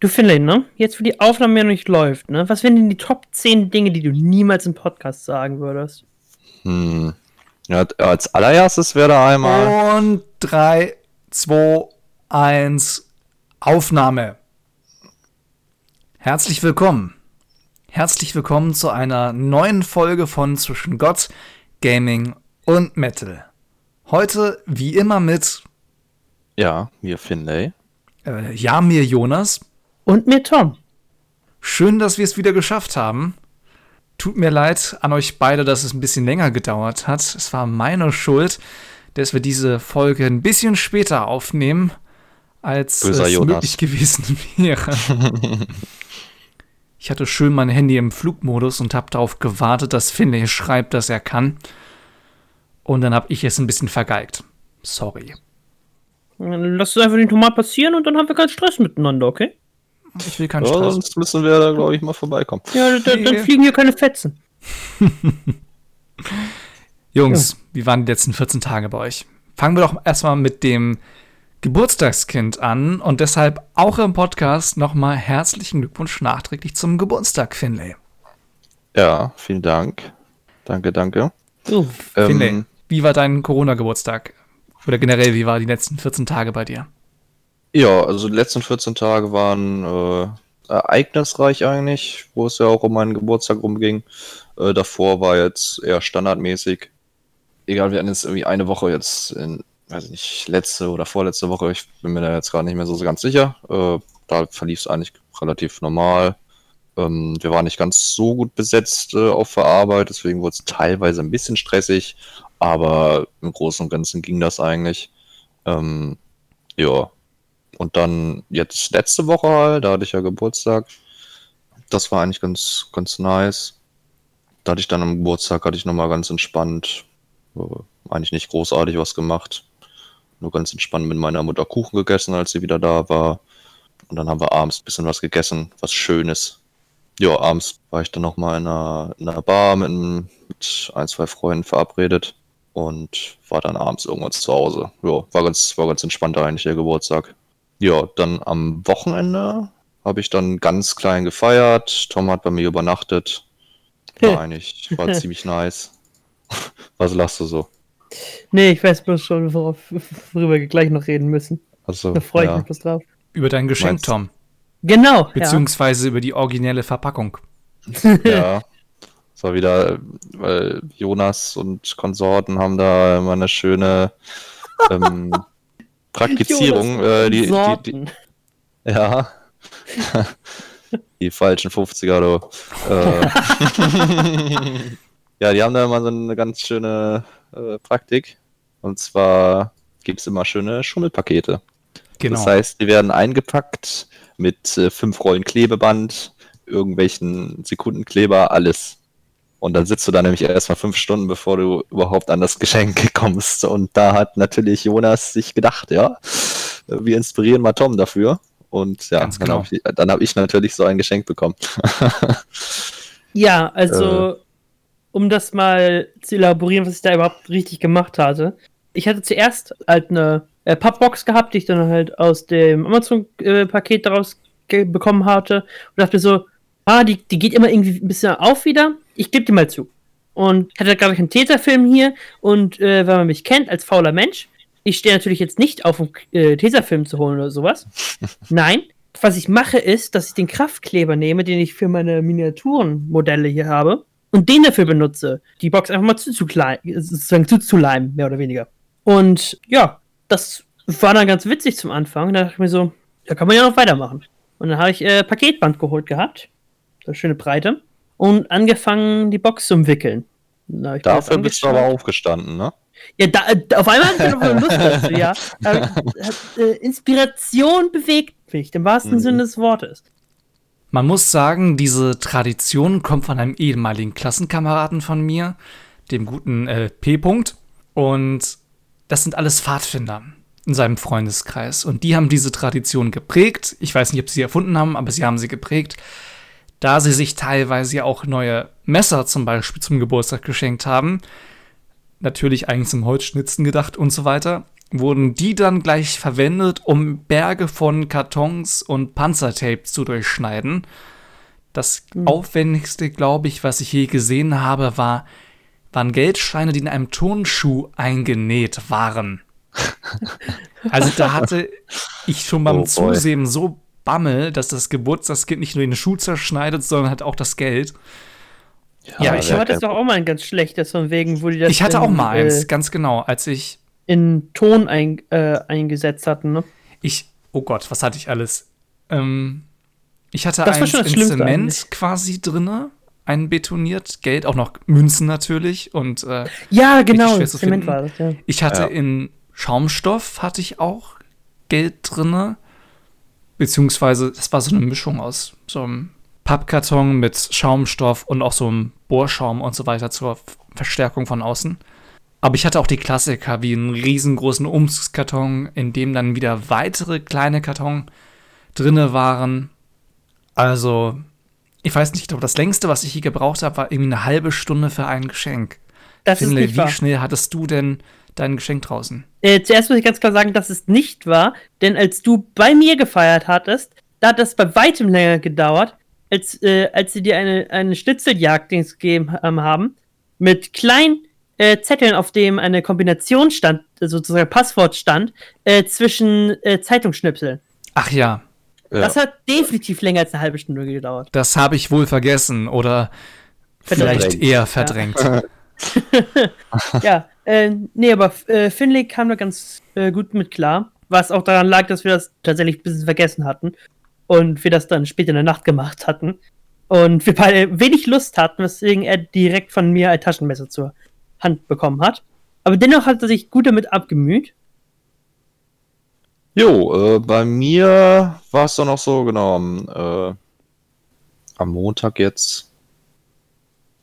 Du Finlay, ne? Jetzt, wo die Aufnahme ja noch nicht läuft, ne? Was wären denn die Top 10 Dinge, die du niemals im Podcast sagen würdest? Hm. Ja, als allererstes wäre da einmal. Und 3, 2, 1, Aufnahme. Herzlich willkommen. Herzlich willkommen zu einer neuen Folge von Zwischen Gott, Gaming und Metal. Heute, wie immer, mit. Ja, mir Finlay. Äh, ja, mir Jonas. Und mir Tom. Schön, dass wir es wieder geschafft haben. Tut mir leid an euch beide, dass es ein bisschen länger gedauert hat. Es war meine Schuld, dass wir diese Folge ein bisschen später aufnehmen, als Böser es Jonas. möglich gewesen wäre. ich hatte schön mein Handy im Flugmodus und habe darauf gewartet, dass Finlay schreibt, dass er kann. Und dann habe ich es ein bisschen vergeigt. Sorry. Dann lass es einfach den Tomat passieren und dann haben wir keinen Stress miteinander, okay? Ich will keinen Ja, Stress. sonst müssen wir da, glaube ich, mal vorbeikommen. Ja, dann, dann fliegen hier keine Fetzen. Jungs, wie waren die letzten 14 Tage bei euch? Fangen wir doch erstmal mit dem Geburtstagskind an und deshalb auch im Podcast nochmal herzlichen Glückwunsch nachträglich zum Geburtstag, Finlay. Ja, vielen Dank. Danke, danke. Oh, Finlay, Ähm, wie war dein Corona-Geburtstag? Oder generell, wie war die letzten 14 Tage bei dir? Ja, also die letzten 14 Tage waren äh, ereignisreich eigentlich, wo es ja auch um meinen Geburtstag rumging. Äh, davor war jetzt eher standardmäßig. Egal, wir hatten jetzt irgendwie eine Woche jetzt in, weiß ich nicht, letzte oder vorletzte Woche, ich bin mir da jetzt gerade nicht mehr so ganz sicher. Äh, da verlief es eigentlich relativ normal. Ähm, wir waren nicht ganz so gut besetzt äh, auf der Arbeit, deswegen wurde es teilweise ein bisschen stressig, aber im Großen und Ganzen ging das eigentlich. Ähm, ja. Und dann jetzt letzte Woche da hatte ich ja Geburtstag. Das war eigentlich ganz, ganz nice. Da hatte ich dann am Geburtstag, hatte ich nochmal ganz entspannt, äh, eigentlich nicht großartig was gemacht. Nur ganz entspannt mit meiner Mutter Kuchen gegessen, als sie wieder da war. Und dann haben wir abends ein bisschen was gegessen, was Schönes. Ja, abends war ich dann nochmal in einer, in einer Bar mit, mit ein, zwei Freunden verabredet und war dann abends irgendwann zu Hause. Ja, war ganz, war ganz entspannt eigentlich der Geburtstag. Ja, dann am Wochenende habe ich dann ganz klein gefeiert. Tom hat bei mir übernachtet. War eigentlich, war ziemlich nice. Was lachst du so? nee, ich weiß bloß schon, worauf, worüber wir gleich noch reden müssen. Also, Da freue ich ja. mich bloß drauf. Über dein Geschenk, Meinst- Tom. Genau, ja. Beziehungsweise über die originelle Verpackung. Ja. Es war wieder, weil Jonas und Konsorten haben da immer eine schöne ähm, Praktizierung. Äh, die, die, die, ja. die falschen 50er, du. Äh, ja, die haben da immer so eine ganz schöne äh, Praktik. Und zwar gibt es immer schöne Schummelpakete. Genau. Das heißt, die werden eingepackt mit äh, fünf Rollen Klebeband, irgendwelchen Sekundenkleber, alles. Und dann sitzt du da nämlich erstmal fünf Stunden, bevor du überhaupt an das Geschenk kommst. Und da hat natürlich Jonas sich gedacht, ja, wir inspirieren mal Tom dafür. Und ja, Ganz dann genau. habe ich, dann hab ich natürlich so ein Geschenk bekommen. Ja, also, Äh. um das mal zu elaborieren, was ich da überhaupt richtig gemacht hatte. Ich hatte zuerst halt eine äh, Pappbox gehabt, die ich dann halt aus dem Amazon-Paket daraus ge- bekommen hatte. Und dachte so, ah, die, die geht immer irgendwie ein bisschen auf wieder. Ich gebe die mal zu. Und ich hatte, glaube ich, einen Tesafilm hier. Und äh, wenn man mich kennt als fauler Mensch, ich stehe natürlich jetzt nicht auf, einen äh, Tesafilm zu holen oder sowas. Nein, was ich mache, ist, dass ich den Kraftkleber nehme, den ich für meine Miniaturenmodelle hier habe, und den dafür benutze, die Box einfach mal zuzuleimen, sozusagen zuzuleimen, mehr oder weniger. Und ja, das war dann ganz witzig zum Anfang. Da dachte ich mir so, da kann man ja noch weitermachen. Und dann habe ich äh, Paketband geholt gehabt, so schöne Breite, und angefangen, die Box zu umwickeln. Da Dafür bist du aber aufgestanden, ne? Ja, da, äh, auf einmal hatte ich noch Lust dazu, ja. Äh, Inspiration bewegt mich, im wahrsten Mhm. Sinne des Wortes. Man muss sagen, diese Tradition kommt von einem ehemaligen Klassenkameraden von mir, dem guten äh, P. -Punkt. Und das sind alles Pfadfinder in seinem Freundeskreis. Und die haben diese Tradition geprägt. Ich weiß nicht, ob sie sie erfunden haben, aber sie haben sie geprägt. Da sie sich teilweise ja auch neue Messer zum Beispiel zum Geburtstag geschenkt haben. Natürlich eigentlich zum Holzschnitzen gedacht und so weiter. wurden die dann gleich verwendet, um Berge von Kartons und Panzertape zu durchschneiden. Das aufwendigste, glaube ich, was ich je gesehen habe, war, waren Geldscheine, die in einem Turnschuh eingenäht waren. also da hatte ich schon beim Oh. Zusehen so Bammel, dass das Geburtstagskind nicht nur den Schuh zerschneidet, sondern halt auch das Geld. Ja, ich wer- hatte es doch auch mal ein ganz schlechtes, von wegen, wo die das Ich hatte in, auch mal eins, Äh, ganz genau, als ich in Ton ein, äh, eingesetzt hatten, ne? Ich, oh Gott, was hatte ich alles? Ähm, ich hatte Das war ein schon das Schlimmste Zement eigentlich. quasi drinne, ein betoniert, Geld, auch noch Münzen natürlich und äh, Ja, genau, Zement war das, ja. ich hatte Ja. in Schaumstoff hatte ich auch Geld drinne, beziehungsweise das war so eine Mischung aus so einem Pappkarton mit Schaumstoff und auch so einem Bohrschaum und so weiter zur Verstärkung von außen. Aber ich hatte auch die Klassiker wie einen riesengroßen Umzugskarton, in dem dann wieder weitere kleine Karton drinne waren. Also, ich weiß nicht, ich glaube, das längste, was ich hier gebraucht habe, war irgendwie eine halbe Stunde für ein Geschenk. Das nicht wie wahr. schnell hattest du denn dein Geschenk draußen? Äh, zuerst muss ich ganz klar sagen, dass es nicht war, denn als du bei mir gefeiert hattest, da hat das bei weitem länger gedauert, als, äh, als sie dir eine, eine Schnitzeljagd-Dings gegeben ähm, haben, mit kleinen äh, Zetteln, auf dem eine Kombination stand, sozusagen Passwort stand, äh, zwischen äh, Zeitungsschnipseln. Ach ja, Ja. Das hat definitiv länger als eine halbe Stunde gedauert. das habe ich wohl vergessen oder vielleicht Verdrängt. eher verdrängt. ja, äh, nee, aber äh, Finlay kam da ganz äh, gut mit klar. Was auch daran lag, dass wir das tatsächlich ein bisschen vergessen hatten. Und wir das dann später in der Nacht gemacht hatten. Und wir beide wenig Lust hatten, weswegen er direkt von mir ein Taschenmesser zur Hand bekommen hat. Aber dennoch hat er sich gut damit abgemüht. Jo, äh, bei mir war es dann auch so, genau, am, äh, am Montag jetzt,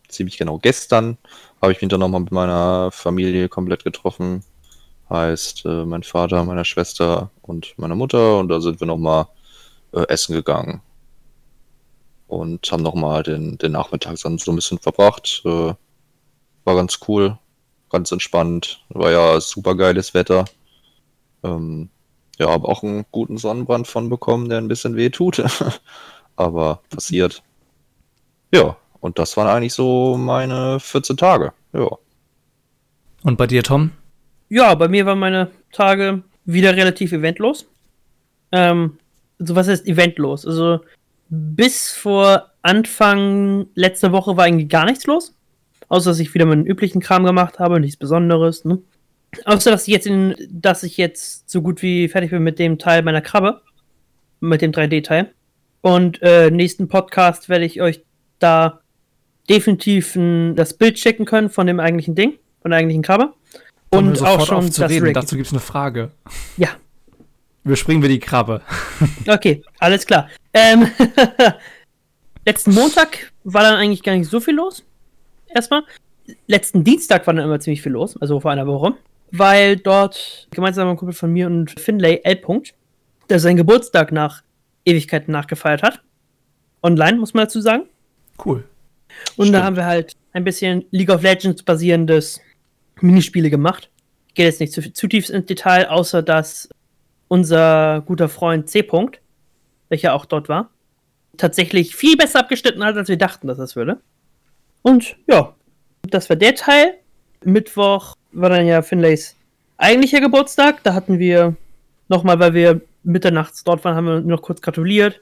ziemlich genau gestern, habe ich mich dann nochmal mit meiner Familie komplett getroffen. Heißt, äh, mein Vater, meine Schwester und meine Mutter. Und da sind wir nochmal äh, essen gegangen. Und haben nochmal den, den Nachmittag dann so ein bisschen verbracht. Äh, war ganz cool, ganz entspannt. War ja super geiles Wetter. Ähm, ja, habe auch einen guten Sonnenbrand von bekommen, der ein bisschen weh tut. Aber passiert. Ja, und das waren eigentlich so meine 14 Tage. Ja. Und bei dir, Tom? Ja, bei mir waren meine Tage wieder relativ eventlos. Ähm, also was heißt eventlos? Also bis vor Anfang letzter Woche war eigentlich gar nichts los. Außer dass ich wieder meinen üblichen Kram gemacht habe, nichts Besonderes. Ne? Außer dass ich jetzt in, dass ich jetzt so gut wie fertig bin mit dem Teil meiner Krabbe. Mit dem 3D-Teil. Und äh, nächsten Podcast werde ich euch da definitiv n, das Bild checken können von dem eigentlichen Ding, von der eigentlichen Krabbe. Und auch schon das reden. Rig. Dazu gibt es eine Frage. Ja, Überspringen wir die Krabbe. okay, alles klar. Ähm, letzten Montag war dann eigentlich gar nicht so viel los. Erstmal. Letzten Dienstag war dann immer ziemlich viel los, also vor einer Woche. Weil dort gemeinsam ein Kumpel von mir und Finlay L. -Punkt, der seinen Geburtstag nach Ewigkeiten nachgefeiert hat. Online, muss man dazu sagen. Cool. Und da Stimmt. haben wir halt ein bisschen League of Legends basierendes Minispiele gemacht. Gehe jetzt nicht zu, zu tief ins Detail, außer dass unser guter Freund C. -Punkt, welcher auch dort war, tatsächlich viel besser abgeschnitten hat, als wir dachten, dass es würde. Und ja, das war der Teil. Mittwoch war dann ja Finlays eigentlicher Geburtstag. Da hatten wir nochmal, weil wir mitternachts dort waren, haben wir noch kurz gratuliert.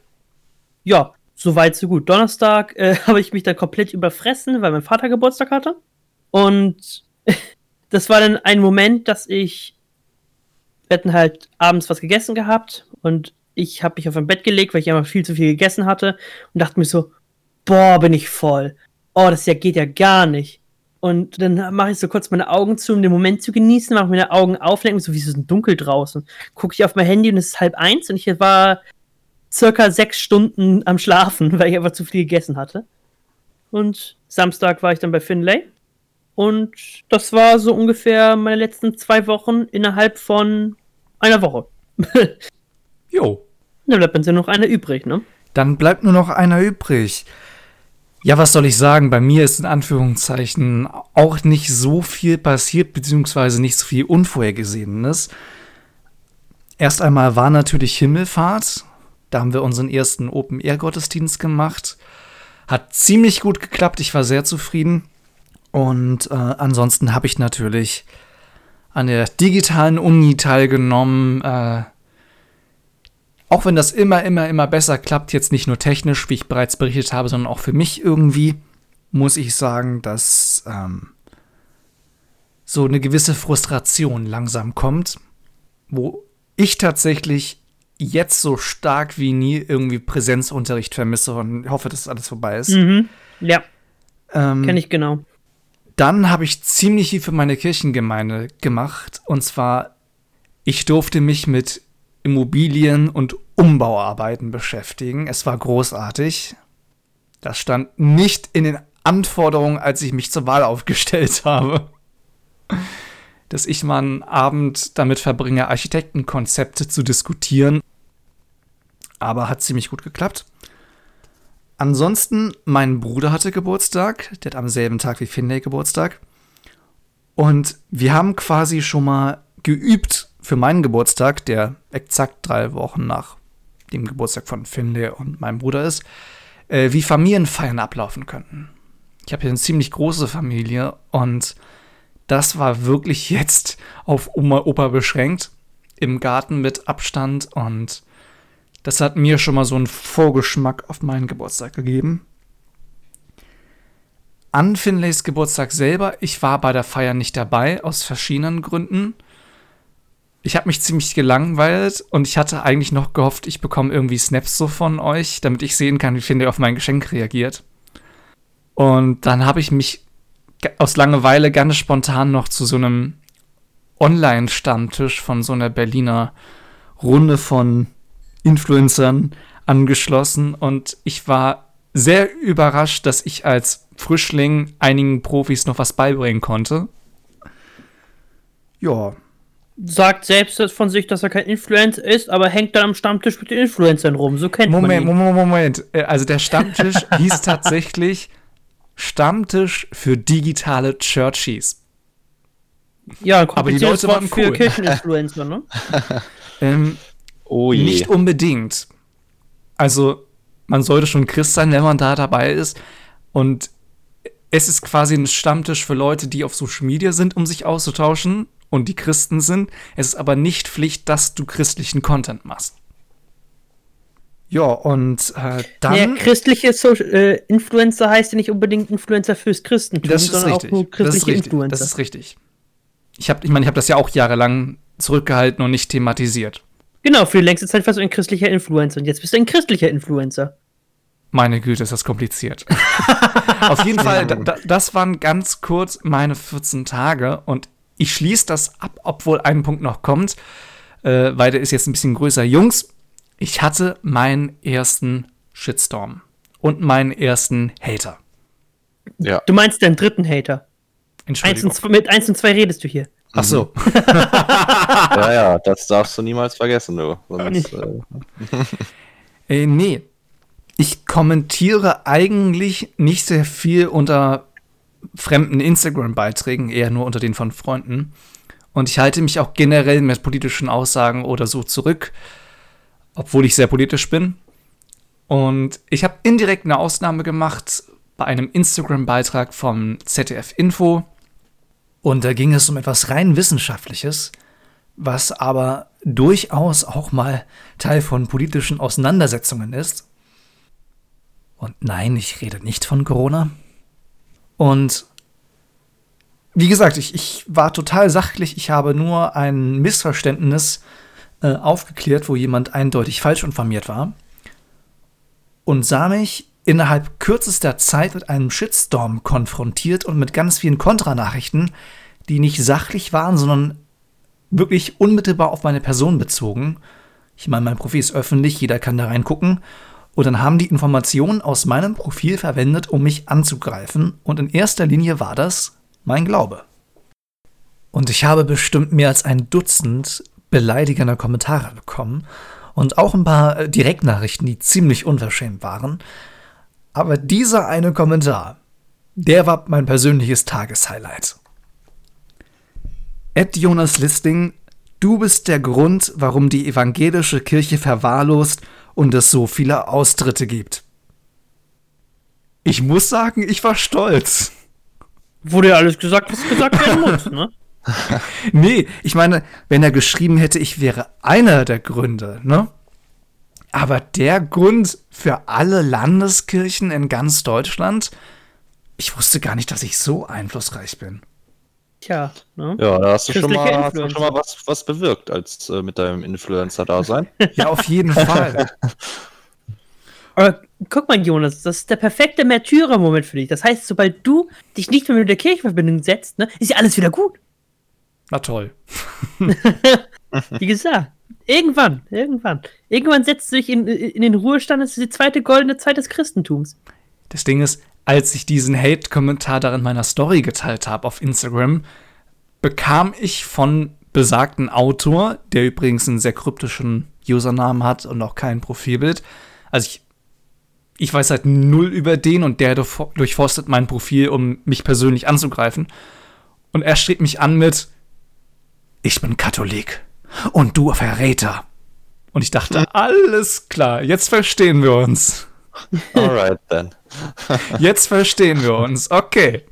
Ja, soweit so gut. Donnerstag äh, habe ich mich dann komplett überfressen, weil mein Vater Geburtstag hatte. Und das war dann ein Moment, dass ich. Wir hatten halt abends was gegessen gehabt und ich habe mich auf ein Bett gelegt, weil ich einfach viel zu viel gegessen hatte und dachte mir so, boah, bin ich voll. Oh, das ja geht ja gar nicht. Und dann mache ich so kurz meine Augen zu, um den Moment zu genießen, mache meine Augen auf, denke mir so, wie ist es denn dunkel draußen? Gucke ich auf mein Handy und es ist halb eins und ich war circa sechs Stunden am Schlafen, weil ich einfach zu viel gegessen hatte. Und Samstag war ich dann bei Finlay. Und das war so ungefähr meine letzten zwei Wochen innerhalb von einer Woche. Jo. Dann bleibt uns ja noch eine übrig, ne? Dann bleibt nur noch einer übrig. Ja, was soll ich sagen? Bei mir ist in Anführungszeichen auch nicht so viel passiert, beziehungsweise nicht so viel Unvorhergesehenes. Erst einmal war natürlich Himmelfahrt. Da haben wir unseren ersten Open-Air-Gottesdienst gemacht. Hat ziemlich gut geklappt. Ich war sehr zufrieden. Und äh, ansonsten habe ich natürlich an der digitalen Uni teilgenommen. Äh, auch wenn das immer, immer, immer besser klappt, jetzt nicht nur technisch, wie ich bereits berichtet habe, sondern auch für mich irgendwie, muss ich sagen, dass ähm, so eine gewisse Frustration langsam kommt, wo ich tatsächlich jetzt so stark wie nie irgendwie Präsenzunterricht vermisse und hoffe, dass alles vorbei ist. Mhm. Ja, Ähm, kenne ich genau. dann habe ich ziemlich viel für meine Kirchengemeinde gemacht. Und zwar, ich durfte mich mit Immobilien- und Umbauarbeiten beschäftigen. Es war großartig. Das stand nicht in den Anforderungen, als ich mich zur Wahl aufgestellt habe. Dass ich mal einen Abend damit verbringe, Architektenkonzepte zu diskutieren. Aber hat ziemlich gut geklappt. Ansonsten, mein Bruder hatte Geburtstag. Der hat am selben Tag wie Finlay Geburtstag. Und wir haben quasi schon mal geübt für meinen Geburtstag, der exakt drei Wochen nach dem Geburtstag von Finlay und meinem Bruder ist, äh, wie Familienfeiern ablaufen könnten. Ich habe hier eine ziemlich große Familie und das war wirklich jetzt auf Oma, Opa beschränkt. Im Garten mit Abstand und das hat mir schon mal so einen Vorgeschmack auf meinen Geburtstag gegeben. An Finlays Geburtstag selber, ich war bei der Feier nicht dabei, aus verschiedenen Gründen. Ich habe mich ziemlich gelangweilt und ich hatte eigentlich noch gehofft, ich bekomme irgendwie Snaps so von euch, damit ich sehen kann, wie Finlay auf mein Geschenk reagiert. Und dann habe ich mich aus Langeweile ganz spontan noch zu so einem Online-Stammtisch von so einer Berliner Runde von Influencern angeschlossen und ich war sehr überrascht, dass ich als Frischling einigen Profis noch was beibringen konnte. Ja, Sagt selbst von sich, dass er kein Influencer ist, aber hängt dann am Stammtisch mit den Influencern rum. So kennt Moment, man ihn. Moment, Moment. Äh, Also der Stammtisch hieß tatsächlich Stammtisch für digitale Churchies. Ja, Aber die Leute waren für cool. Kircheninfluencer, ne? Ähm, Oh je. Nicht unbedingt. Also, man sollte schon Christ sein, wenn man da dabei ist. Und es ist quasi ein Stammtisch für Leute, die auf Social Media sind, um sich auszutauschen und die Christen sind. Es ist aber nicht Pflicht, dass du christlichen Content machst. Ja, und äh, dann. Ja, christliche Social, äh, Influencer heißt ja nicht unbedingt Influencer fürs Christentum, das ist sondern richtig. auch nur das christliche ist richtig. Influencer. Das ist richtig. Ich habe, ich meine, ich habe das ja auch jahrelang zurückgehalten und nicht thematisiert. genau, für die längste Zeit warst du ein christlicher Influencer und jetzt bist du ein christlicher Influencer. Meine Güte, ist das kompliziert. Auf jeden Fall, da, das waren ganz kurz meine 14 Tage und ich schließe das ab, obwohl ein Punkt noch kommt, äh, weil der ist jetzt ein bisschen größer. Jungs, ich hatte meinen ersten Shitstorm und meinen ersten Hater. Ja. Du meinst deinen dritten Hater. Eins Entschuldigung. und zwei, mit 1 und 2 redest du hier. Ach so. ja, ja, das darfst du niemals vergessen, du. Sonst, äh, Äh, nee. Ich kommentiere eigentlich nicht sehr viel unter fremden Instagram-Beiträgen, eher nur unter den von Freunden. Und ich halte mich auch generell mit politischen Aussagen oder so zurück, obwohl ich sehr politisch bin. Und ich habe indirekt eine Ausnahme gemacht bei einem Instagram-Beitrag vom ZDF Info. Und da ging es um etwas rein Wissenschaftliches, was aber durchaus auch mal Teil von politischen Auseinandersetzungen ist. Und nein, ich rede nicht von Corona. Und wie gesagt, ich, ich war total sachlich. Ich habe nur ein Missverständnis äh, aufgeklärt, wo jemand eindeutig falsch informiert war. Und sah mich innerhalb kürzester Zeit mit einem Shitstorm konfrontiert und mit ganz vielen Kontranachrichten, die nicht sachlich waren, sondern wirklich unmittelbar auf meine Person bezogen. Ich meine, mein Profil ist öffentlich, jeder kann da reingucken. Und dann haben die Informationen aus meinem Profil verwendet, um mich anzugreifen. Und in erster Linie war das mein Glaube. Und ich habe bestimmt mehr als ein Dutzend beleidigender Kommentare bekommen. Und auch ein paar äh, Direktnachrichten, die ziemlich unverschämt waren. Aber dieser eine Kommentar, der war mein persönliches Tageshighlight. Ed Jonas Listing, du bist der Grund, warum die evangelische Kirche verwahrlost und es so viele Austritte gibt. Ich muss sagen, ich war stolz. Wurde ja alles gesagt, was gesagt werden muss, ne? Nee, ich meine, wenn er geschrieben hätte, ich wäre einer der Gründe, ne? Aber der Grund für alle Landeskirchen in ganz Deutschland, ich wusste gar nicht, dass ich so einflussreich bin. Tja, ne? Ja, da hast du schon mal, hast du schon mal was, was bewirkt als äh, mit deinem Influencer-Dasein. Ja, auf jeden Fall. Aber guck mal, Jonas, das ist der perfekte Märtyrer-Moment für dich. Das heißt, sobald du dich nicht mehr mit der Kirche in Verbindung setzt, ne, ist ja alles wieder gut. Na toll. Wie gesagt, irgendwann, irgendwann. Irgendwann setzt du dich in, in den Ruhestand, das ist die zweite goldene Zeit des Christentums. Das Ding ist, als ich diesen Hate-Kommentar da in meiner Story geteilt habe auf Instagram, bekam ich von besagten Autor, der übrigens einen sehr kryptischen Usernamen hat und auch kein Profilbild. Also ich, ich weiß halt null über den und der durchfor- durchforstet mein Profil, um mich persönlich anzugreifen. Und er schrieb mich an mit, ich bin Katholik und du Verräter. Und ich dachte, alles klar, jetzt verstehen wir uns. Alright then. Jetzt verstehen wir uns. Okay.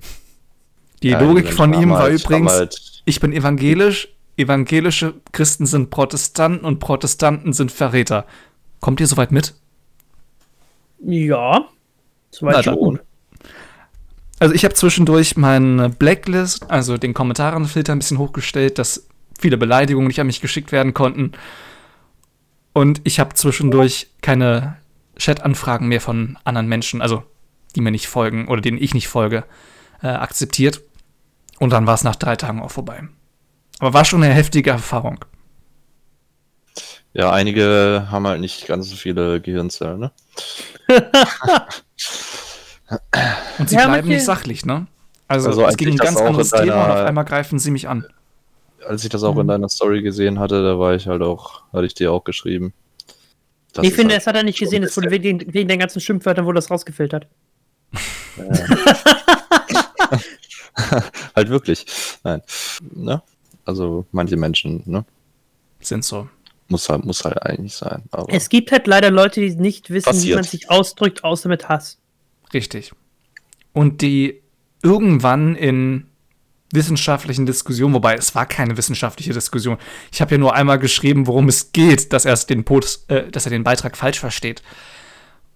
Die Ja, Logik von ihm war halt- übrigens, halt- ich bin evangelisch, evangelische Christen sind Protestanten und Protestanten sind Verräter. Kommt ihr soweit mit? Ja, soweit schon. Also ich habe zwischendurch meine Blacklist, also den Kommentarenfilter ein bisschen hochgestellt, dass viele Beleidigungen nicht an mich geschickt werden konnten. Und ich habe zwischendurch keine Chat-Anfragen mehr von anderen Menschen, also die mir nicht folgen oder denen ich nicht folge, äh, akzeptiert. Und dann war es nach drei Tagen auch vorbei. Aber war schon eine heftige Erfahrung. Ja, einige haben halt nicht ganz so viele Gehirnzellen, ne? Und sie Ja, bleiben nicht sachlich, ne? Also, Also es ging ein ganz anderes Thema und auf einmal greifen sie mich an. Als ich das auch in deiner Story gesehen hatte, da war ich halt auch, hatte ich dir auch geschrieben. Das ich finde, halt das hat er nicht gesehen, das wurde wegen, wegen den ganzen Schimpfwörtern wurde das rausgefiltert. halt wirklich. Nein. Ne? Also manche Menschen, ne? Sind so. Muss halt, muss halt eigentlich sein. Aber Es gibt halt leider Leute, die nicht wissen, wie Passiert. man sich ausdrückt, außer mit Hass. Richtig. Und die irgendwann in wissenschaftlichen Diskussionen, wobei es war keine wissenschaftliche Diskussion. Ich habe ja nur einmal geschrieben, worum es geht, dass er den Post, äh, dass er den Beitrag falsch versteht.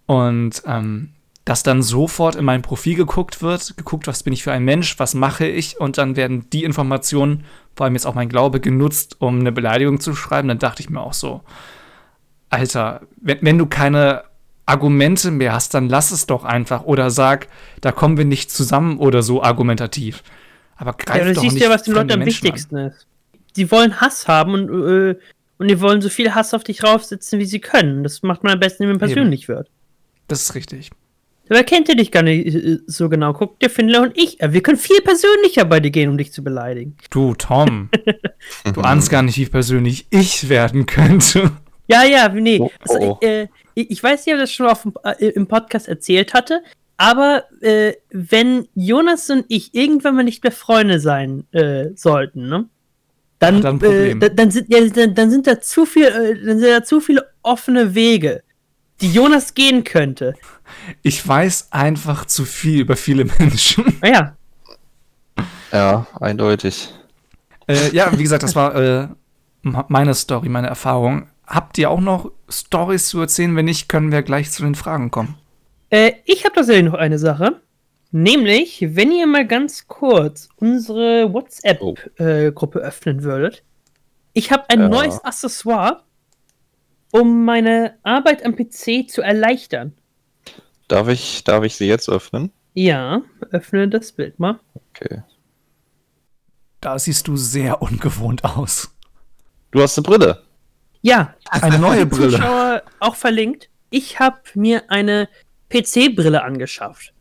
Und ähm, dass dann sofort in mein Profil geguckt wird, geguckt, was bin ich für ein Mensch, was mache ich, und dann werden die Informationen, vor allem jetzt auch mein Glaube, genutzt, um eine Beleidigung zu schreiben. Dann dachte ich mir auch so, Alter, wenn, wenn du keine Argumente mehr hast, dann lass es doch einfach oder sag, da kommen wir nicht zusammen oder so argumentativ. Aber greif Ja, du doch siehst nicht ja, was den Leuten am Menschen an. wichtigsten ist. Die wollen Hass haben und, äh, und die wollen so viel Hass auf dich raufsetzen, wie sie können. Das macht man am besten, wenn man persönlich wird. Das ist richtig. Dabei kennt er dich gar nicht äh, so genau. Guck dir Finler und ich. Wir können viel persönlicher bei dir gehen, um dich zu beleidigen. Du, Tom, du ahnst gar nicht, wie persönlich ich werden könnte. Ja, ja, nee. Oh, Also, oh, oh. Äh, ich ich weiß nicht, ob ich das schon auf, dem- äh, im Podcast erzählt hatte, aber äh, wenn Jonas und ich irgendwann mal nicht mehr Freunde sein äh, sollten, ne? Dann, Ach, dann äh, dann, sind, ja, dann, dann sind da zu viel, äh, dann sind da zu viele offene Wege, die Jonas gehen könnte. Ich weiß einfach zu viel über viele Menschen. Naja, ja, eindeutig. äh, ja, wie gesagt, das war äh, meine Story, meine Erfahrung. Habt ihr auch noch Stories zu erzählen? Wenn nicht, können wir gleich zu den Fragen kommen. Äh, ich habe tatsächlich noch eine Sache. Nämlich, wenn ihr mal ganz kurz unsere Oh. WhatsApp-Gruppe öffnen würdet. Ich habe ein Ja. neues Accessoire, um meine Arbeit am PC zu erleichtern. Darf ich, darf ich sie jetzt öffnen? Ja, öffne das Bild mal. Okay. Da siehst du sehr ungewohnt aus. Du hast eine Brille. Ja, Eine neue für die Brille. Zuschauer auch verlinkt. Ich habe mir eine PC-Brille angeschafft.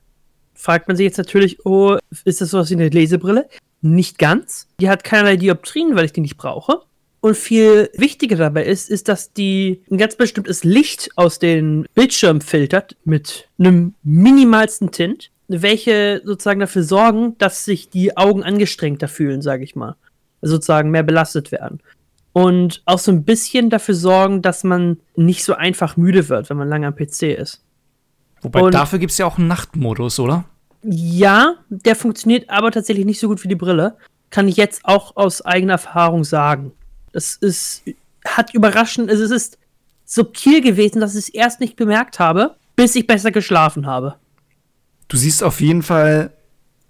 Fragt man sich jetzt natürlich, oh, ist das sowas wie eine Lesebrille? Nicht ganz. Die hat keinerlei Dioptrien, weil ich die nicht brauche. Und viel wichtiger dabei ist, ist, dass die ein ganz bestimmtes Licht aus den Bildschirmen filtert mit einem minimalsten Tint, welche sozusagen dafür sorgen, dass sich die Augen angestrengter fühlen, sage ich mal. Sozusagen mehr belastet werden. Und auch so ein bisschen dafür sorgen, dass man nicht so einfach müde wird, wenn man lange am PC ist. Wobei Und- dafür gibt es ja auch einen Nachtmodus, oder? Ja, der funktioniert aber tatsächlich nicht so gut wie die Brille. Kann ich jetzt auch aus eigener Erfahrung sagen. Das ist, hat überraschend, also es ist subtil gewesen, dass ich es erst nicht bemerkt habe, bis ich besser geschlafen habe. Du siehst auf jeden Fall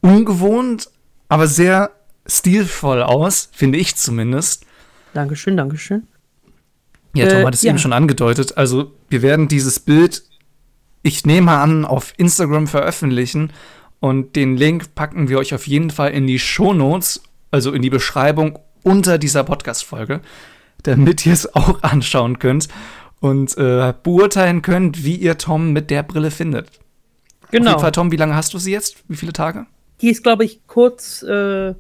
ungewohnt, aber sehr stilvoll aus, finde ich zumindest. Dankeschön, Dankeschön. Ja, Tom Äh, hat es ja. eben schon angedeutet. Also, wir werden dieses Bild, ich nehme an, auf Instagram veröffentlichen und den Link packen wir euch auf jeden Fall in die Shownotes, also in die Beschreibung unter dieser Podcast-Folge, damit ihr es auch anschauen könnt und äh, beurteilen könnt, wie ihr Tom mit der Brille findet. Auf Genau. jeden Fall, Tom, wie lange hast du sie jetzt? Wie viele Tage? Die ist, glaube ich, kurz, äh,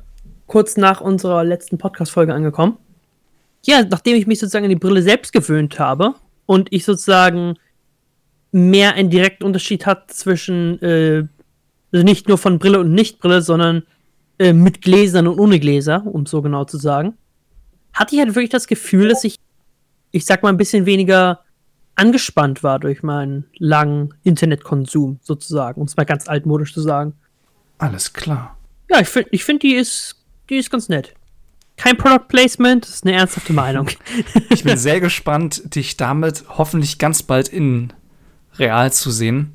kurz nach unserer letzten Podcast-Folge angekommen. Ja, nachdem ich mich sozusagen an die Brille selbst gewöhnt habe und ich sozusagen mehr einen direkten Unterschied hat zwischen, äh, also nicht nur von Brille und Nicht-Brille, sondern äh, mit Gläsern und ohne Gläser, um so genau zu sagen, hatte ich halt wirklich das Gefühl, dass ich, ich sag mal, ein bisschen weniger angespannt war durch meinen langen Internetkonsum, sozusagen, um es mal ganz altmodisch zu sagen. Alles klar. Ja, ich finde, ich find, die ist, die ist ganz nett. Kein Product Placement, das ist eine ernsthafte Meinung. Ich bin sehr gespannt, dich damit hoffentlich ganz bald in real zu sehen.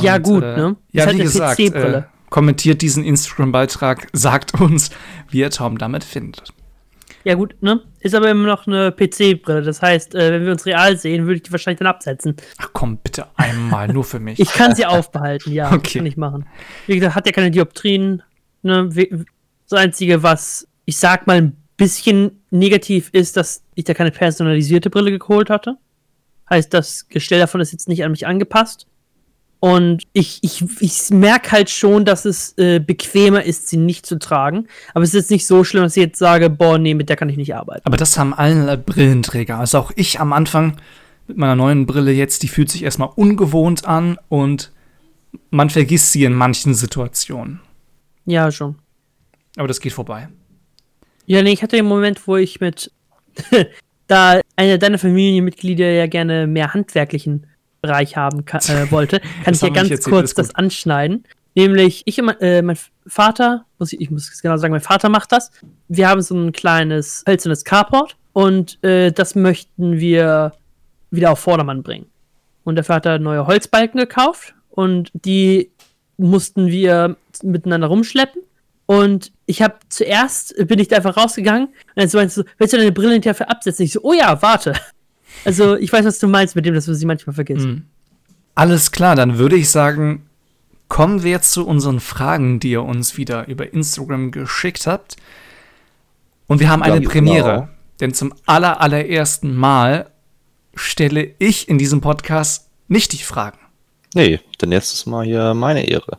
Ja, gut, ne? Ja, halt wie gesagt, äh, kommentiert diesen Instagram-Beitrag, sagt uns, wie ihr Tom damit findet. ja, gut, ne? Ist aber immer noch eine PC-Brille. Das heißt, äh, wenn wir uns real sehen, würde ich die wahrscheinlich dann absetzen. Ach komm, bitte einmal, nur für mich. Ich kann sie aufbehalten, ja. Okay. kann ich machen. Wie gesagt, hat ja keine Dioptrien. Ne? Das Einzige, was ich sag mal ein bisschen negativ ist, dass ich da keine personalisierte Brille geholt hatte. Heißt, das Gestell davon ist jetzt nicht an mich angepasst. Und ich, ich, ich merke halt schon, dass es äh, bequemer ist, sie nicht zu tragen. Aber es ist jetzt nicht so schlimm, dass ich jetzt sage, boah, nee, mit der kann ich nicht arbeiten. Aber das haben alle Brillenträger. Also auch ich am Anfang mit meiner neuen Brille jetzt, die fühlt sich erstmal ungewohnt an und man vergisst sie in manchen Situationen. Ja, schon. Aber das geht vorbei. Ja, nee, ich hatte den Moment, wo ich mit, da eine deiner Familienmitglieder ja gerne mehr handwerklichen Bereich haben ka- äh, wollte, kann ich ja ganz erzählt, kurz das anschneiden. Nämlich, ich und mein, äh, mein Vater, muss ich, ich muss es genau sagen, mein Vater macht das. Wir haben so ein kleines hölzernes Carport und äh, das möchten wir wieder auf Vordermann bringen. Und dafür hat er neue Holzbalken gekauft und die mussten wir miteinander rumschleppen. Und ich habe zuerst, bin ich da einfach rausgegangen und dann so meinst du, willst du deine Brille hinterher für absetzen? Ich so, oh ja, warte. Also, ich weiß, was du meinst mit dem, dass du sie manchmal vergisst. Mhm. Alles klar, dann würde ich sagen, kommen wir jetzt zu unseren Fragen, die ihr uns wieder über Instagram geschickt habt. Und wir haben eine Ganz Premiere, genau. denn zum aller, allerersten Mal stelle ich in diesem Podcast nicht die Fragen. Nee, denn jetzt ist mal hier meine Ehre.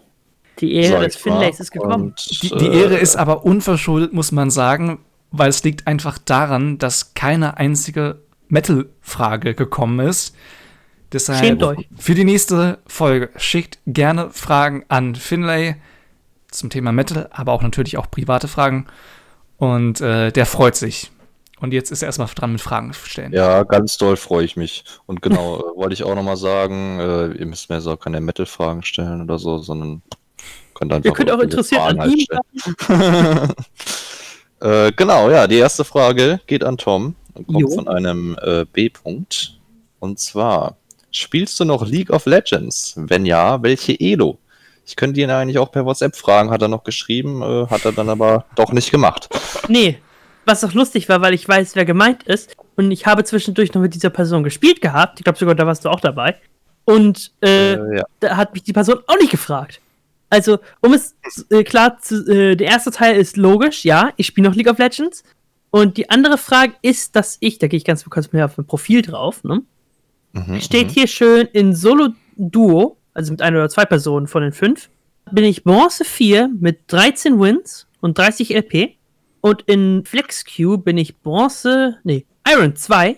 Die Ehre des. Finlays ist gekommen. Und, Die, die äh, Ehre ist aber unverschuldet, muss man sagen, weil es liegt einfach daran, dass keine einzige Metal-Frage gekommen ist. Deshalb Schämt euch. für die nächste Folge schickt gerne Fragen an Finlay zum Thema Metal, aber auch natürlich auch private Fragen. Und äh, der freut sich. Und jetzt ist er erstmal dran mit Fragen stellen. Ja, ganz doll freue ich mich. Und genau, äh, wollte ich auch nochmal sagen, äh, ihr müsst mir jetzt auch keine Metal-Fragen stellen oder so, sondern könnt einfach. Ihr könnt auch interessiert Fragen an halt ihm äh, genau, ja, die erste Frage geht an Tom und kommt Jo. von einem äh, B-Punkt. Und zwar, spielst du noch League of Legends? Wenn ja, welche Elo? Ich könnte ihn eigentlich auch per WhatsApp fragen, hat er noch geschrieben, äh, hat er dann aber doch nicht gemacht. Nee, was auch lustig war, weil ich weiß, wer gemeint ist. Und ich habe zwischendurch noch mit dieser Person gespielt gehabt. Ich glaube sogar, da warst du auch dabei. Und äh, Äh, ja. da hat mich die Person auch nicht gefragt. Also, um es äh, klar zu, äh, der erste Teil ist logisch, ja, ich spiele noch League of Legends. Und die andere Frage ist, dass ich, da gehe ich ganz kurz mehr auf mein Profil drauf, ne? Mhm, Steht mhm. hier schön in Solo-Duo, also mit einer oder zwei Personen von den fünf, bin ich Bronze 4 mit 13 Wins und 30 LP. Und in FlexQ bin ich Bronze, nee, Iron 2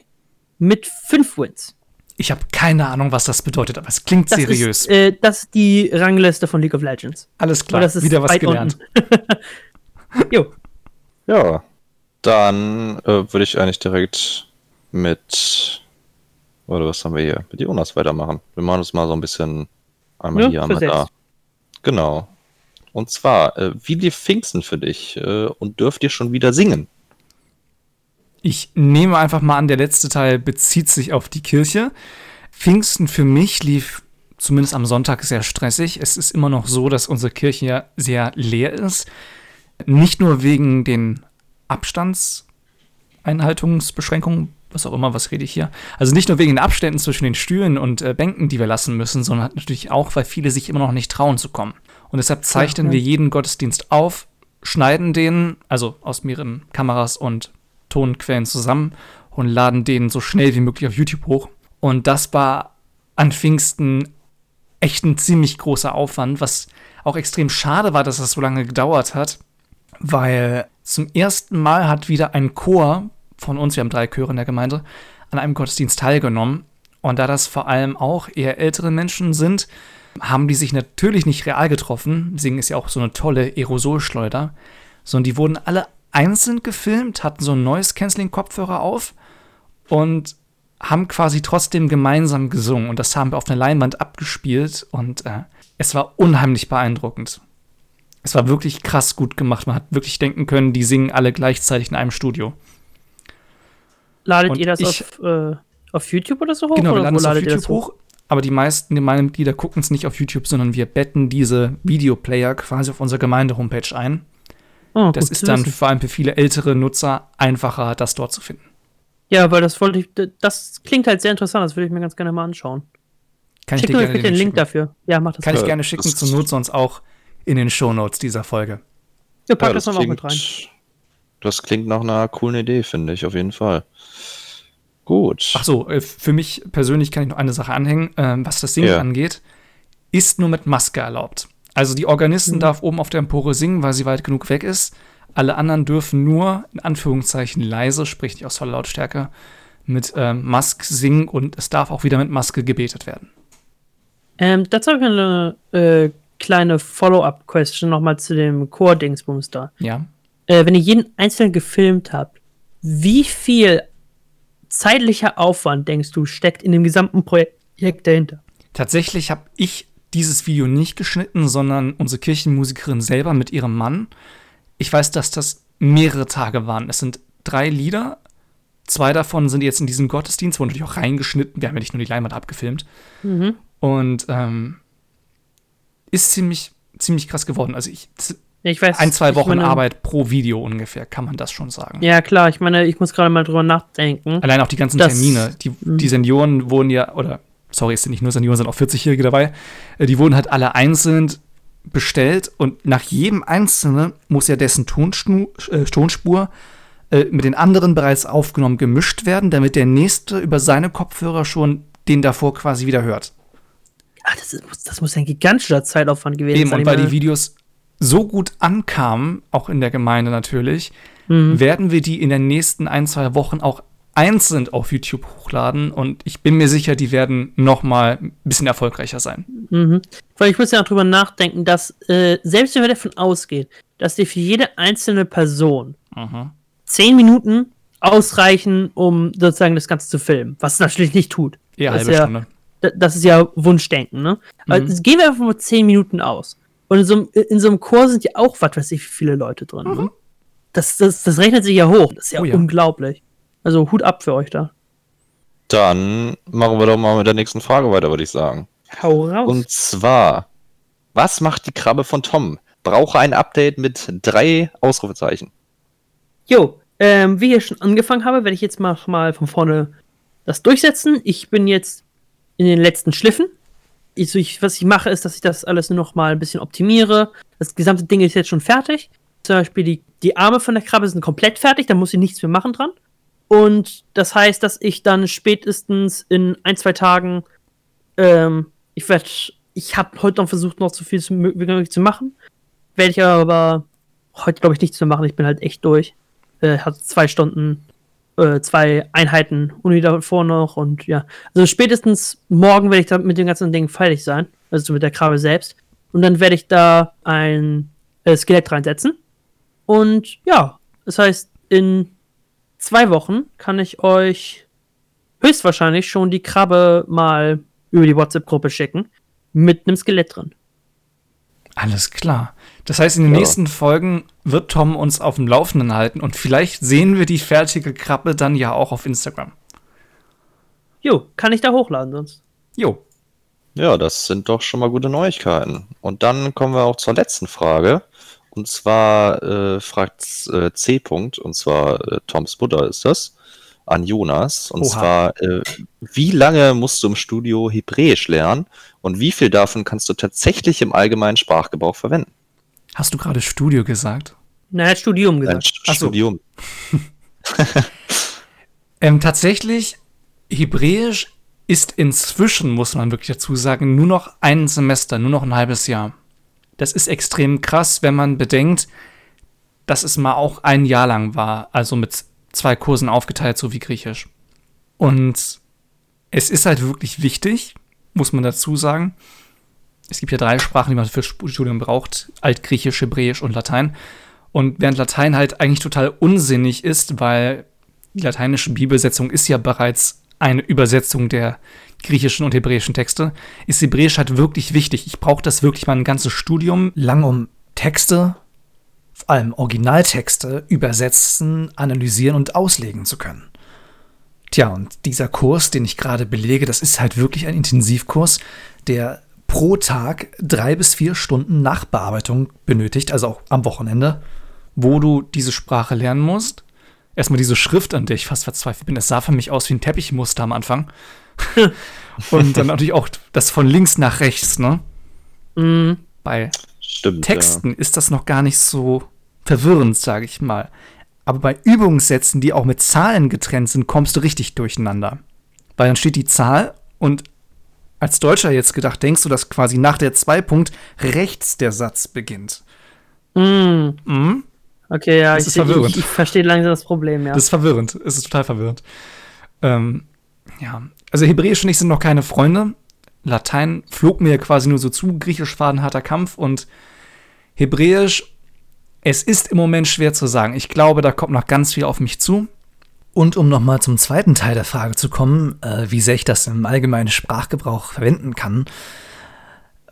mit 5 Wins. Ich habe keine Ahnung, was das bedeutet, aber es klingt Das seriös. Ist, äh, das ist die Rangliste von League of Legends. Alles klar, das ist wieder was gelernt. jo. Ja. Dann äh, würde ich eigentlich direkt mit. Oder was haben wir hier? Mit Jonas weitermachen. Wir machen uns mal so ein bisschen einmal Ja, hier, einmal da. Genau. Und zwar, äh, wie lief Pfingsten für dich? Äh, und dürft ihr schon wieder singen? Ich nehme einfach mal an, der letzte Teil bezieht sich auf die Kirche. Pfingsten für mich lief zumindest am Sonntag sehr stressig. Es ist immer noch so, dass unsere Kirche ja sehr leer ist. Nicht nur wegen den Abstandseinhaltungsbeschränkungen, was auch immer, was rede ich hier. Also nicht nur wegen den Abständen zwischen den Stühlen und äh, Bänken, die wir lassen müssen, sondern natürlich auch, weil viele sich immer noch nicht trauen zu kommen. Und deshalb zeichnen ja. wir jeden Gottesdienst auf, schneiden den, also aus mehreren Kameras und Tonquellen zusammen und laden den so schnell wie möglich auf YouTube hoch. Und das war an Pfingsten echt ein ziemlich großer Aufwand, was auch extrem schade war, dass das so lange gedauert hat, weil zum ersten Mal hat wieder ein Chor von uns, wir haben drei Chöre in der Gemeinde, an einem Gottesdienst teilgenommen. Und da das vor allem auch eher ältere Menschen sind, haben die sich natürlich nicht real getroffen. Singen ist ja auch so eine tolle Aerosolschleuder, sondern die wurden alle einzeln gefilmt, hatten so ein neues Canceling-Kopfhörer auf und haben quasi trotzdem gemeinsam gesungen. Und das haben wir auf einer Leinwand abgespielt und äh, es war unheimlich beeindruckend. Es war wirklich krass gut gemacht. Man hat wirklich denken können, die singen alle gleichzeitig in einem Studio. Ladet Und ihr das ich- auf, äh, auf YouTube oder so hoch? Genau, wir laden es auf YouTube hoch. Aber die meisten Gemeindemitglieder gucken es nicht auf YouTube, sondern wir betten diese Videoplayer quasi auf unsere Gemeinde-Homepage ein. Oh, Das ist dann wissen. vor allem für viele ältere Nutzer einfacher, das dort zu finden. Ja, weil das wollte ich. Das klingt halt sehr interessant, das würde ich mir ganz gerne mal anschauen. Kann ich Schick dir mir gerne bitte den Link schicken. dafür. Ja, mach das. Kann ich Äh, gerne schicken, das- zur Not sonst auch in den Shownotes dieser Folge. Ja, pack Ja, das, nochmal auch mit rein. das klingt nach einer coolen Idee, finde ich, auf jeden Fall. Gut. Ach so, äh, für mich persönlich kann ich noch eine Sache anhängen, ähm, was das Singen Ja. angeht, ist nur mit Maske erlaubt. Also die Organisten Mhm. darf oben auf der Empore singen, weil sie weit genug weg ist. Alle anderen dürfen nur in Anführungszeichen leise, sprich nicht aus voller Lautstärke, mit ähm, Maske singen und es darf auch wieder mit Maske gebetet werden. Ähm, dazu habe ich eine äh, kleine Follow-up-Question nochmal zu dem Core-Dingsbums da. Ja. Äh, wenn ihr jeden einzeln gefilmt habt, wie viel zeitlicher Aufwand, denkst du, steckt in dem gesamten Projekt dahinter? Tatsächlich habe ich dieses Video nicht geschnitten, sondern unsere Kirchenmusikerin selber mit ihrem Mann. Ich weiß, dass das mehrere Tage waren. Es sind drei Lieder. Zwei davon sind jetzt in diesem Gottesdienst, wurden natürlich auch reingeschnitten. Wir haben ja nicht nur die Leinwand abgefilmt. Mhm. Und ähm, ist ziemlich, ziemlich krass geworden. Also ich, Ich weiß. ein, zwei Wochen meine- Arbeit pro Video ungefähr, kann man das schon sagen. Ja, klar, ich meine, ich muss gerade mal drüber nachdenken. Allein auch die ganzen Termine. Die, die Senioren wurden ja, oder sorry, es sind nicht nur Senioren, sind auch 40-Jährige dabei. äh, Die wurden halt alle einzeln bestellt und nach jedem einzelnen muss ja dessen äh, Tonspur äh, mit den anderen bereits aufgenommen gemischt werden, damit der nächste über seine Kopfhörer schon den davor quasi wieder hört. Ach, das, ist, das muss ein gigantischer Zeitaufwand gewesen Eben, sein. und weil die Videos so gut ankamen, auch in der Gemeinde natürlich, Mhm. werden wir die in den nächsten ein, zwei Wochen auch einzeln auf YouTube hochladen und ich bin mir sicher, die werden noch mal ein bisschen erfolgreicher sein. Mhm. Weil ich muss ja auch drüber nachdenken, dass, äh, selbst wenn wir davon ausgehen, dass dir für jede einzelne Person zehn Minuten ausreichen, um sozusagen das Ganze zu filmen, was es natürlich nicht tut. Eher Das halbe ist ja, Stunde. da- Das ist ja Wunschdenken, ne? Aber Mhm. gehen wir einfach mal zehn Minuten aus. Und in so, einem- in so einem Chor sind ja auch, was weiß ich, wie viele Leute drin. Ne? Das, das, das rechnet sich ja hoch. Das ist ja, Mhm. Oh ja. unglaublich. Also Hut ab für euch da. Dann machen wir doch mal mit der nächsten Frage weiter, würde ich sagen. Hau raus. Und zwar, was macht die Krabbe von Tom? Brauche ein Update mit drei Ausrufezeichen. Jo, ähm, wie ich schon angefangen habe, werde ich jetzt mal, mal von vorne das durchsetzen. Ich bin jetzt in den letzten Schliffen. Ich, ich, was ich mache, ist, dass ich das alles nur noch mal ein bisschen optimiere. Das gesamte Ding ist jetzt schon fertig. Zum Beispiel die, die Arme von der Krabbe sind komplett fertig, da muss ich nichts mehr machen dran. Und das heißt, dass ich dann spätestens in ein, zwei Tagen, ähm, ich werde, ich habe heute noch versucht, noch so viel zu, möglich zu machen. Werde ich aber heute, glaube ich, nichts mehr machen. Ich bin halt echt durch. Äh, hatte zwei Stunden, äh, zwei Einheiten Uni davor noch und ja. Also spätestens morgen werde ich da mit dem ganzen Ding fertig sein. Also mit der Krabbe selbst. Und dann werde ich da ein äh, Skelett reinsetzen. Und ja, das heißt, in zwei Wochen kann ich euch höchstwahrscheinlich schon die Krabbe mal über die WhatsApp-Gruppe schicken. Mit einem Skelett drin. Alles klar. Das heißt, in den Ja. nächsten Folgen wird Tom uns auf dem Laufenden halten und vielleicht sehen wir die fertige Krabbe dann ja auch auf Instagram. Jo, kann ich da hochladen sonst. Jo. Ja, das sind doch schon mal gute Neuigkeiten. Und dann kommen wir auch zur letzten Frage. Und zwar äh, fragt äh, C. -Punkt, und zwar äh, Toms Mutter ist das, an Jonas. Und Oha. zwar, äh, wie lange musst du im Studio Hebräisch lernen und wie viel davon kannst du tatsächlich im allgemeinen Sprachgebrauch verwenden? Hast du gerade Studio gesagt? Na, er hat Studium gesagt. So. Studium. Ähm, tatsächlich, Hebräisch ist inzwischen, muss man wirklich dazu sagen, nur noch ein Semester, nur noch ein halbes Jahr. Das ist extrem krass, wenn man bedenkt, dass es mal auch ein Jahr lang war, also mit zwei Kursen aufgeteilt, so wie Griechisch. Und es ist halt wirklich wichtig, muss man dazu sagen. Es gibt ja drei Sprachen, die man für Studium braucht: Altgriechisch, Hebräisch und Latein. Und während Latein halt eigentlich total unsinnig ist, weil die lateinische Bibelsetzung ist ja bereits eine Übersetzung der griechischen und hebräischen Texte, ist Hebräisch halt wirklich wichtig. Ich brauche das wirklich mal ein ganzes Studium lang, um Texte, vor allem Originaltexte, übersetzen, analysieren und auslegen zu können. Tja, und dieser Kurs, den ich gerade belege, das ist halt wirklich ein Intensivkurs, der pro Tag drei bis vier Stunden Nachbearbeitung benötigt, also auch am Wochenende, wo du diese Sprache lernen musst. Erstmal diese Schrift, an der ich fast verzweifelt bin. Es sah für mich aus wie ein Teppichmuster am Anfang. und dann natürlich auch das von links nach rechts, ne? Mhm. Bei Stimmt. Texten ist das noch gar nicht so verwirrend, sage ich mal. Aber bei Übungssätzen, die auch mit Zahlen getrennt sind, kommst du richtig durcheinander. Weil dann steht die Zahl und als Deutscher jetzt gedacht, denkst du, dass quasi nach der Zwei-Punkt rechts der Satz beginnt. Mhm. Mhm. Okay, ja, Das ich, ist verwirrend. ich, ich verstehe langsam das Problem, ja. Das ist verwirrend. Es ist total verwirrend. Ähm, ja, also Hebräisch und ich sind noch keine Freunde. Latein flog mir quasi nur so zu. Griechisch war ein harter Kampf und Hebräisch, es ist im Moment schwer zu sagen. Ich glaube, da kommt noch ganz viel auf mich zu. Und um nochmal zum zweiten Teil der Frage zu kommen, äh, wie sehr ich das im allgemeinen Sprachgebrauch verwenden kann.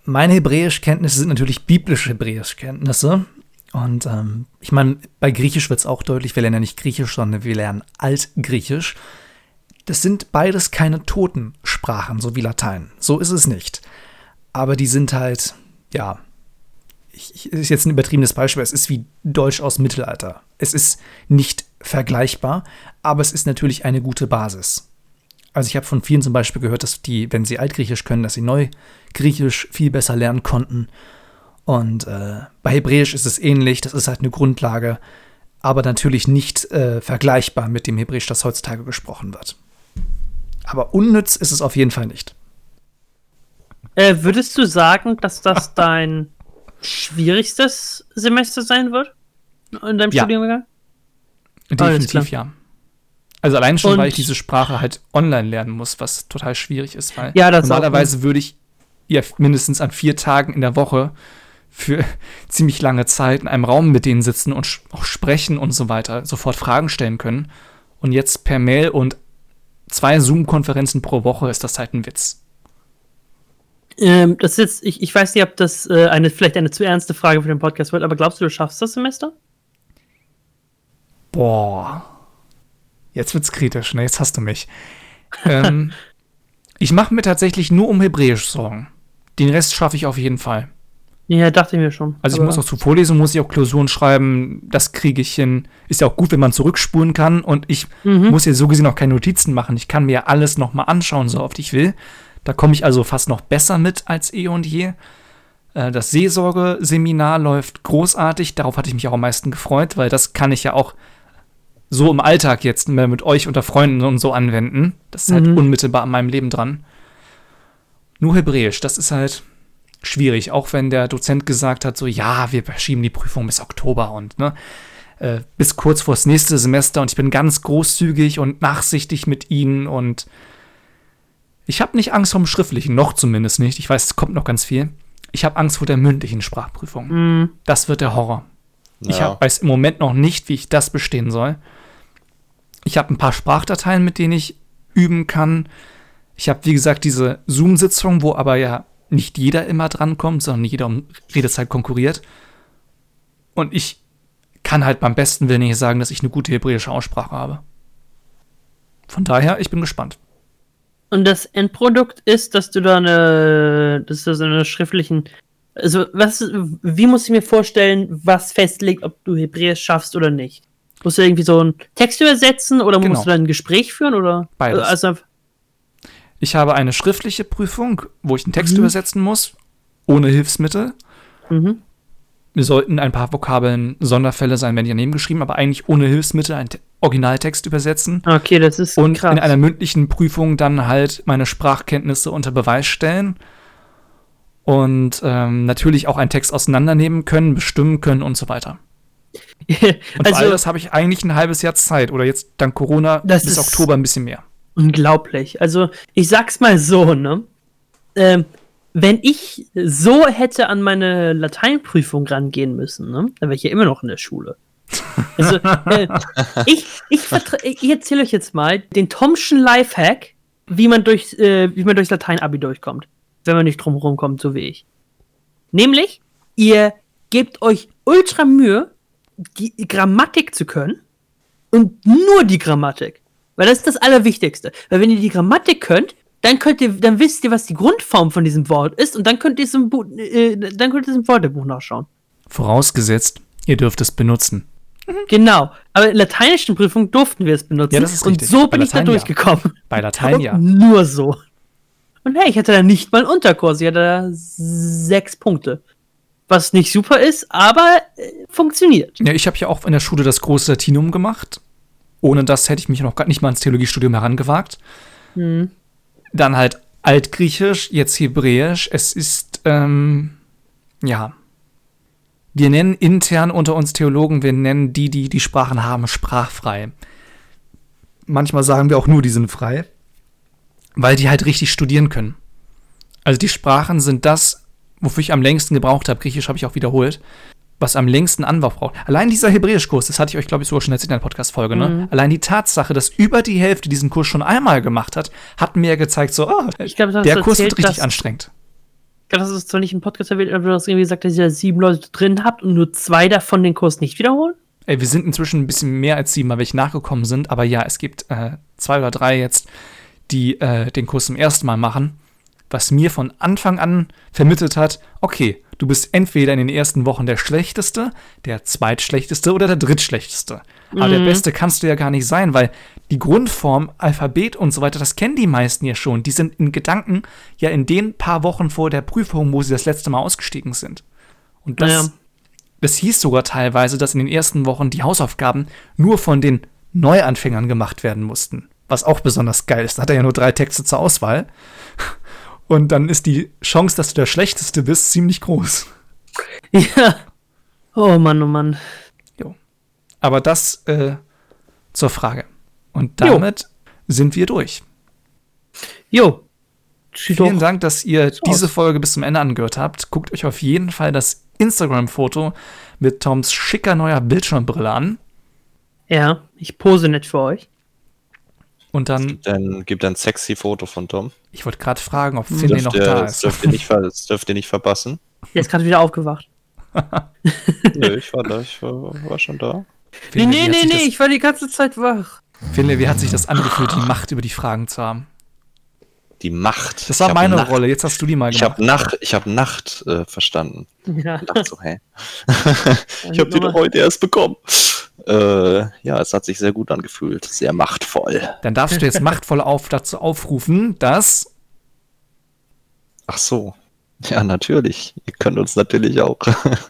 Meine Hebräischkenntnisse sind natürlich biblische Hebräischkenntnisse. Und ähm, ich meine, bei Griechisch wird es auch deutlich, wir lernen ja nicht Griechisch, sondern wir lernen Altgriechisch. Das sind beides keine toten Sprachen, so wie Latein. So ist es nicht. Aber die sind halt, ja, ich, ist jetzt ein übertriebenes Beispiel, es ist wie Deutsch aus Mittelalter. Es ist nicht vergleichbar, aber es ist natürlich eine gute Basis. Also ich habe von vielen zum Beispiel gehört, dass die, wenn sie Altgriechisch können, dass sie Neugriechisch viel besser lernen konnten. Und äh, bei Hebräisch ist es ähnlich, das ist halt eine Grundlage, aber natürlich nicht äh, vergleichbar mit dem Hebräisch, das heutzutage gesprochen wird. Aber unnütz ist es auf jeden Fall nicht. Äh, würdest du sagen, dass das dein schwierigstes Semester sein wird? In deinem Ja. Studiengang? Definitiv ja. Also allein schon, Und- weil ich diese Sprache halt online lernen muss, was total schwierig ist, weil Ja, normalerweise würde ich ja mindestens an vier Tagen in der Woche für ziemlich lange Zeit in einem Raum mit denen sitzen und auch sprechen und so weiter, sofort Fragen stellen können. Und jetzt per Mail und zwei Zoom-Konferenzen pro Woche ist das halt ein Witz. Ähm, das ist jetzt, ich, ich weiß nicht, ob das äh, eine, vielleicht eine zu ernste Frage für den Podcast wird, aber glaubst du, du schaffst das Semester? Boah. Jetzt wird's kritisch, ne? Jetzt hast du mich. ähm, ich mache mir tatsächlich nur um Hebräisch Sorgen. Den Rest schaffe ich auf jeden Fall. Ja, dachte ich mir schon. Also ich muss auch zu Vorlesungen, muss ich auch Klausuren schreiben, das kriege ich hin. Ist ja auch gut, wenn man zurückspulen kann und ich Mhm. muss ja so gesehen auch keine Notizen machen. Ich kann mir ja alles nochmal anschauen, so oft ich will. Da komme ich also fast noch besser mit als eh und je. Äh, Das Seelsorge-Seminar läuft großartig, darauf hatte ich mich auch am meisten gefreut, weil das kann ich ja auch so im Alltag jetzt mit euch unter Freunden und so anwenden. Das ist halt Mhm. unmittelbar an meinem Leben dran. Nur Hebräisch, das ist halt schwierig, auch wenn der Dozent gesagt hat, so ja, wir verschieben die Prüfung bis Oktober und ne, äh, bis kurz vors nächste Semester und ich bin ganz großzügig und nachsichtig mit ihnen und ich habe nicht Angst vom Schriftlichen, noch zumindest nicht. Ich weiß, es kommt noch ganz viel. Ich habe Angst vor der mündlichen Sprachprüfung. Mhm. Das wird der Horror. Ich Ja. hab, weiß im Moment noch nicht, wie ich das bestehen soll. Ich habe ein paar Sprachdateien, mit denen ich üben kann. Ich habe, wie gesagt, diese Zoom-Sitzung, wo aber ja nicht jeder immer drankommt, sondern jeder um Redezeit konkurriert. Und ich kann halt beim besten Willen nicht sagen, dass ich eine gute hebräische Aussprache habe. Von daher, ich bin gespannt. Und das Endprodukt ist, dass du da eine, dass du so eine schriftlichen, also was, wie muss ich mir vorstellen, was festlegt, ob du Hebräisch schaffst oder nicht? Musst du irgendwie so einen Text übersetzen oder Genau. musst du dann ein Gespräch führen oder? Beides. Also, Ich habe eine schriftliche Prüfung, wo ich einen Text Mhm. übersetzen muss, ohne Hilfsmittel. mhm. Wir sollten ein paar Vokabeln Sonderfälle sein, wenn die daneben geschrieben, aber eigentlich ohne Hilfsmittel einen Te Originaltext übersetzen. Okay, das ist Und krass. in einer mündlichen Prüfung dann halt meine Sprachkenntnisse unter Beweis stellen. Und ähm, natürlich auch einen Text auseinandernehmen können, bestimmen können und so weiter. Und für all also, das habe ich eigentlich ein halbes Jahr Zeit oder jetzt dank Corona Das bis ist- Oktober ein bisschen mehr. Unglaublich. Also, ich sag's mal so, ne? Ähm, wenn ich so hätte an meine Lateinprüfung rangehen müssen, ne, dann wäre ich ja immer noch in der Schule. Also, äh, ich, ich, ich erzähle euch jetzt mal den Tomschen Lifehack, wie man, durch, äh, wie man durchs Latein-Abi durchkommt. Wenn man nicht drum rumkommt, so wie ich. Nämlich, ihr gebt euch ultra Mühe, die Grammatik zu können und nur die Grammatik. Weil das ist das Allerwichtigste. Weil wenn ihr die Grammatik könnt, dann könnt ihr, dann wisst ihr, was die Grundform von diesem Wort ist und dann könnt ihr es im, Bu äh, dann könnt ihr es im Wörterbuch nachschauen. Vorausgesetzt, ihr dürft es benutzen. Genau. Aber in lateinischen Prüfungen durften wir es benutzen. Ja, das ist und richtig. so Bei bin ich da Latein ja. durchgekommen. Bei Latein und ja. Nur so. Und hey, ich hatte da nicht mal einen Unterkurs. Ich hatte da sechs Punkte. Was nicht super ist, aber äh, funktioniert. Ja, ich habe ja auch in der Schule das große Latinum gemacht. Ohne das hätte ich mich noch gar nicht mal ins Theologiestudium herangewagt. Hm. Dann halt Altgriechisch, jetzt Hebräisch. Es ist, ähm, ja. Wir nennen intern unter uns Theologen, wir nennen die, die die Sprachen haben, sprachfrei. Manchmal sagen wir auch nur, die sind frei, weil die halt richtig studieren können. Also die Sprachen sind das, wofür ich am längsten gebraucht habe. Griechisch habe ich auch wiederholt was am längsten Anlauf braucht. Allein dieser Hebräischkurs, das hatte ich euch, glaube ich, sogar schon erzählt in der Podcast-Folge, ne? Mhm. Allein die Tatsache, dass über die Hälfte diesen Kurs schon einmal gemacht hat, hat mir gezeigt, so, das hast der Kurs wird erzählt, richtig dass- anstrengend. Ich glaube, das ist zwar nicht im Podcast erwähnt, aber du hast irgendwie gesagt, dass ihr sieben Leute drin habt und nur zwei davon den Kurs nicht wiederholen? Ey, wir sind inzwischen ein bisschen mehr als sieben, weil welche nachgekommen sind, aber ja, es gibt äh, zwei oder drei jetzt, die äh, den Kurs zum ersten Mal machen, was mir von Anfang an vermittelt hat, okay, du bist entweder in den ersten Wochen der Schlechteste, der Zweitschlechteste oder der Drittschlechteste. Aber der Mhm. Beste kannst du ja gar nicht sein, weil die Grundform, Alphabet und so weiter, das kennen die meisten ja schon. Die sind in Gedanken ja in den paar Wochen vor der Prüfung, wo sie das letzte Mal ausgestiegen sind. Und das, Naja. das hieß sogar teilweise, dass in den ersten Wochen die Hausaufgaben nur von den Neuanfängern gemacht werden mussten. Was auch besonders geil ist. Da hat er ja nur drei Texte zur Auswahl. Und dann ist die Chance, dass du der Schlechteste bist, ziemlich groß. Ja. Oh Mann, oh Mann. Jo. Aber das äh, zur Frage. Und Jo. damit sind wir durch. Jo. Sieht Vielen Dank, dass ihr so diese aus. Folge bis zum Ende angehört habt. Guckt euch auf jeden Fall das Instagram-Foto mit Toms schicker neuer Bildschirmbrille an. Ja, ich pose nicht für euch. Und dann, Dann gibt ein sexy Foto von Tom. ich wollte gerade fragen, ob Hm. Finley Dürft noch da das ist. dürft ihr nicht, ver das dürft ihr nicht verpassen. Der ist gerade wieder aufgewacht. Nö, ich war da, ich war, war schon da. Nee, Finley, nee, nee, nee, ich war die ganze Zeit wach. Das, Finley, wie hat sich das angefühlt, die Macht über die Fragen zu haben? Die Macht. Das war Ich hab meine Nacht, Rolle, jetzt hast du die mal Ich gemacht. habe Nacht, ich habe Nacht äh, verstanden. Ja. Ich dachte so, hä? ich habe die doch heute erst bekommen. Äh, ja, es hat sich sehr gut angefühlt. Sehr machtvoll. Dann darfst du jetzt machtvoll auf, dazu aufrufen, dass Ach so. Ja, natürlich. Ihr könnt uns natürlich auch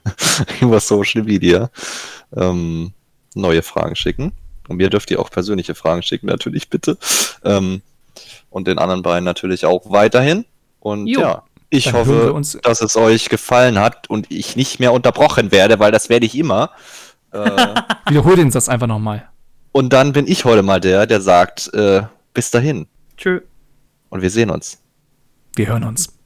über Social Media ähm, neue Fragen schicken. Und mir dürft ihr auch persönliche Fragen schicken, natürlich bitte. Ähm, und den anderen beiden natürlich auch weiterhin. Und Jo. ja, Ich Dann hoffe, dass es euch gefallen hat und ich nicht mehr unterbrochen werde, weil das werde ich immer. Äh, Wiederhol den Satz einfach nochmal. und dann bin ich heute mal der, der sagt, äh, bis dahin. Tschö. Und wir sehen uns. Wir hören uns.